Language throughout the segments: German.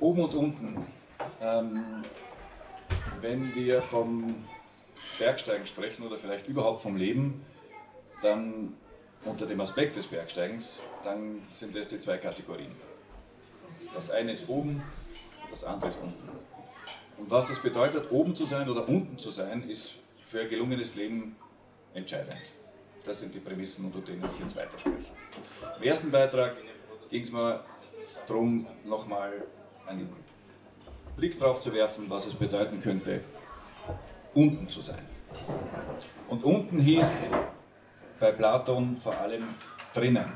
Oben und unten. Ähm, wenn wir vom Bergsteigen sprechen oder vielleicht überhaupt vom Leben, dann unter dem Aspekt des Bergsteigens, dann sind das die zwei Kategorien. Das eine ist oben, das andere ist unten. Und was das bedeutet, oben zu sein oder unten zu sein, ist für ein gelungenes Leben entscheidend. Das sind die Prämissen, unter denen ich jetzt weiterspreche. Im ersten Beitrag ging es mir darum, nochmal einen Blick darauf zu werfen, was es bedeuten könnte, unten zu sein. Und unten hieß bei Platon vor allem drinnen.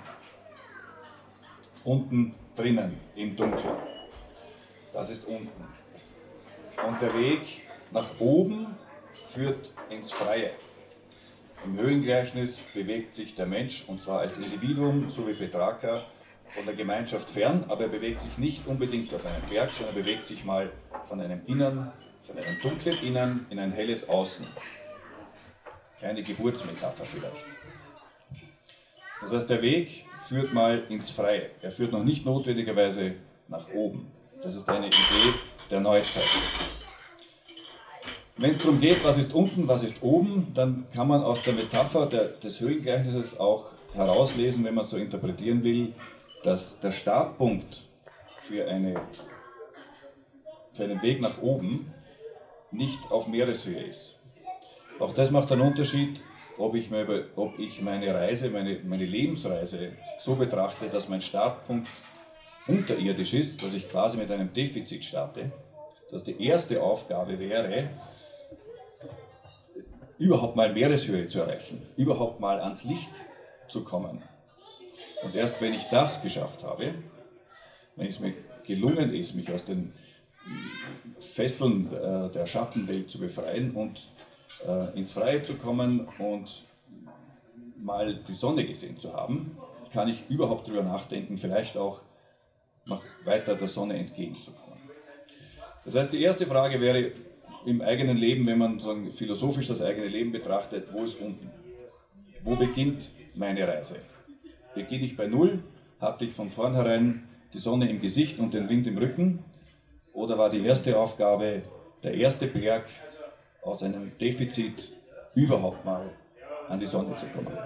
Unten drinnen, im Dunkeln. Das ist unten. Und der Weg nach oben führt ins Freie. Im Höhlengleichnis bewegt sich der Mensch, und zwar als Individuum, so wie Petrarca, von der Gemeinschaft fern, aber er bewegt sich nicht unbedingt auf einen Berg, sondern bewegt sich mal von einem Innern, von einem dunklen Innern in ein helles Außen. Kleine Geburtsmetapher vielleicht. Das heißt, der Weg führt mal ins Freie. Er führt noch nicht notwendigerweise nach oben. Das ist eine Idee der Neuzeit. Wenn es darum geht, was ist unten, was ist oben, dann kann man aus der Metapher der, des Höhengleichnisses auch herauslesen, wenn man so interpretieren will, dass der Startpunkt für, eine, für einen Weg nach oben nicht auf Meereshöhe ist. Auch das macht einen Unterschied, ob ich, meine, ob ich meine Reise, meine, meine Lebensreise so betrachte, dass mein Startpunkt unterirdisch ist, dass ich quasi mit einem Defizit starte, dass die erste Aufgabe wäre, überhaupt mal Meereshöhe zu erreichen, überhaupt mal ans Licht zu kommen. Und erst wenn ich das geschafft habe, wenn es mir gelungen ist, mich aus den Fesseln äh, der Schattenwelt zu befreien und äh, ins Freie zu kommen und mal die Sonne gesehen zu haben, kann ich überhaupt darüber nachdenken, vielleicht auch noch weiter der Sonne entgegenzukommen. Das heißt, die erste Frage wäre, im eigenen Leben, wenn man sagen, philosophisch das eigene Leben betrachtet, wo ist unten? Wo beginnt meine Reise? Beginne ich bei Null? Hatte ich von vornherein die Sonne im Gesicht und den Wind im Rücken? Oder war die erste Aufgabe, der erste Berg aus einem Defizit überhaupt mal an die Sonne zu kommen?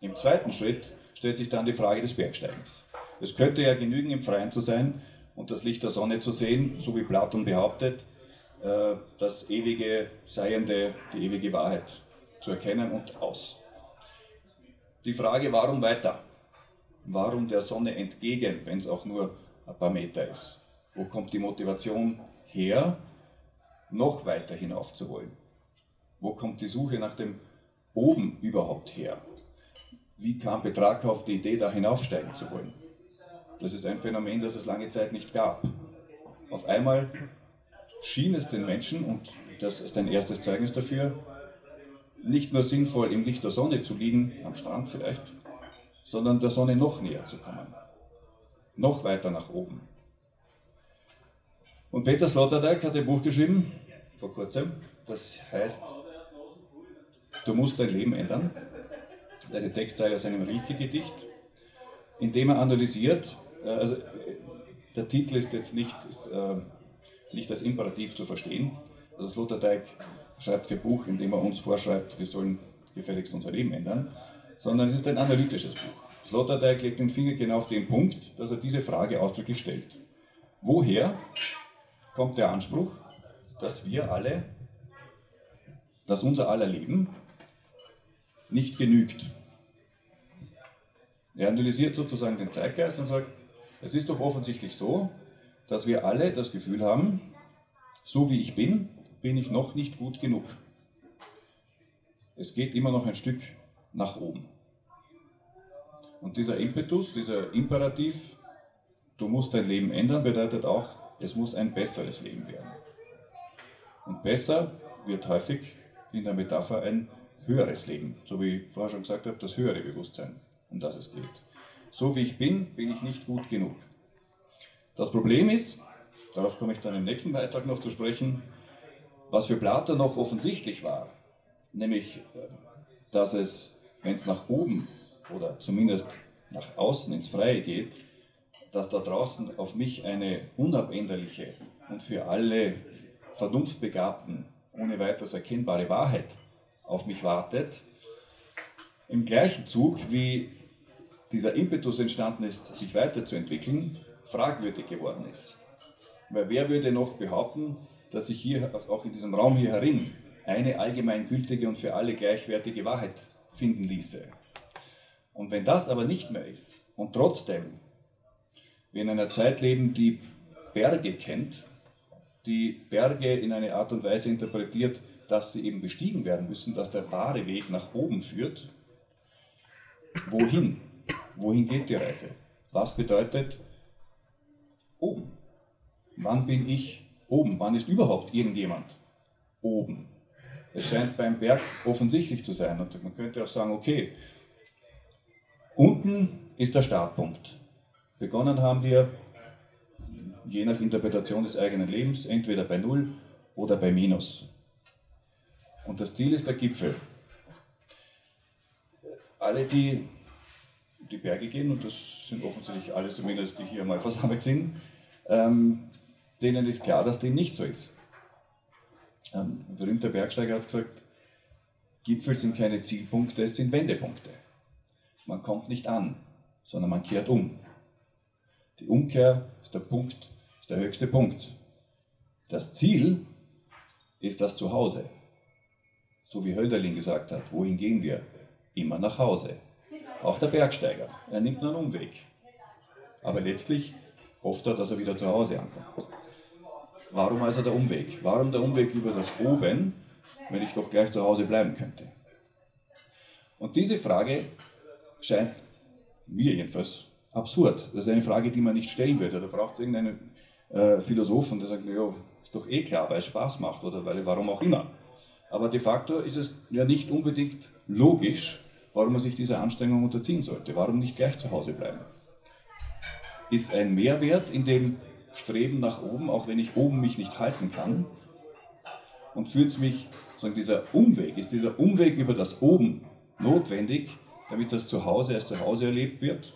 Im zweiten Schritt stellt sich dann die Frage des Bergsteigens. Es könnte ja genügen, im Freien zu sein und das Licht der Sonne zu sehen, so wie Platon behauptet, äh, das ewige Seiende, die ewige Wahrheit zu erkennen und aus. Die Frage, warum weiter? Warum der Sonne entgegen, wenn es auch nur ein paar Meter ist? Wo kommt die Motivation her, noch weiter hinauf zu wollen? Wo kommt die Suche nach dem Oben überhaupt her? Wie kam Petrarca auf die Idee, da hinaufsteigen zu wollen? Das ist ein Phänomen, das es lange Zeit nicht gab. Auf einmal schien es den Menschen, und das ist ein erstes Zeugnis dafür, nicht nur sinnvoll im Licht der Sonne zu liegen, am Strand vielleicht, sondern der Sonne noch näher zu kommen, noch weiter nach oben. Und Peter Sloterdijk hat ein Buch geschrieben, vor kurzem, das heißt, du musst dein Leben ändern. Eine Textzeile aus einem Rilke-Gedicht, in dem er analysiert, äh, also der Titel ist jetzt nicht, ist, äh, nicht als Imperativ zu verstehen. Also Sloterdijk schreibt kein Buch, in dem er uns vorschreibt, wir sollen gefälligst unser Leben ändern, sondern es ist ein analytisches Buch. Sloterdijk legt den Finger genau auf den Punkt, dass er diese Frage ausdrücklich stellt. Woher kommt der Anspruch, dass wir alle, dass unser aller Leben nicht genügt? Er analysiert sozusagen den Zeitgeist und sagt, es ist doch offensichtlich so, dass wir alle das Gefühl haben, so wie ich bin, bin ich noch nicht gut genug. Es geht immer noch ein Stück nach oben. Und dieser Impetus, dieser Imperativ, du musst dein Leben ändern, bedeutet auch, es muss ein besseres Leben werden. Und besser wird häufig in der Metapher ein höheres Leben, so wie ich vorher schon gesagt habe, das höhere Bewusstsein, um das es geht. So wie ich bin, bin ich nicht gut genug. Das Problem ist, darauf komme ich dann im nächsten Beitrag noch zu sprechen, was für Platon noch offensichtlich war, nämlich, äh, dass es, wenn es nach oben oder zumindest nach außen ins Freie geht, dass da draußen auf mich eine unabänderliche und für alle Vernunftbegabten ohne weiteres erkennbare Wahrheit auf mich wartet, im gleichen Zug wie dieser Impetus entstanden ist, sich weiterzuentwickeln, fragwürdig geworden ist. Weil wer würde noch behaupten, dass sich hier, auch in diesem Raum hier herin, eine allgemeingültige und für alle gleichwertige Wahrheit finden ließe? Und wenn das aber nicht mehr ist und trotzdem wir in einer Zeit leben, die Berge kennt, die Berge in eine Art und Weise interpretiert, dass sie eben bestiegen werden müssen, dass der wahre Weg nach oben führt, wohin? Wohin geht die Reise? Was bedeutet oben? Wann bin ich oben? Wann ist überhaupt irgendjemand oben? Es scheint beim Berg offensichtlich zu sein. Und man könnte auch sagen, okay, unten ist der Startpunkt. Begonnen haben wir, je nach Interpretation des eigenen Lebens, entweder bei Null oder bei Minus. Und das Ziel ist der Gipfel. Alle, die die Berge gehen, und das sind offensichtlich alle zumindest, die hier mal versammelt sind, ähm, denen ist klar, dass dem nicht so ist. Ein berühmter Bergsteiger hat gesagt, Gipfel sind keine Zielpunkte, es sind Wendepunkte. Man kommt nicht an, sondern man kehrt um. Die Umkehr ist der Punkt, ist der höchste Punkt. Das Ziel ist das Zuhause. So wie Hölderlin gesagt hat, wohin gehen wir? Immer nach Hause. Auch der Bergsteiger, er nimmt nur einen Umweg. Aber letztlich hofft er, dass er wieder zu Hause ankommt. Warum also der Umweg? Warum der Umweg über das Oben, wenn ich doch gleich zu Hause bleiben könnte? Und diese Frage scheint mir jedenfalls absurd. Das ist eine Frage, die man nicht stellen würde. Da braucht es irgendeinen äh, Philosophen, der sagt, ja, ist doch eh klar, weil es Spaß macht oder weil, warum auch immer. Aber de facto ist es ja nicht unbedingt logisch, warum man sich dieser Anstrengung unterziehen sollte. Warum nicht gleich zu Hause bleiben? Ist ein Mehrwert in dem Streben nach oben, auch wenn ich oben mich nicht halten kann? Und führt mich, sagen, dieser Umweg, ist dieser Umweg über das Oben notwendig, damit das Zuhause als Zuhause erlebt wird?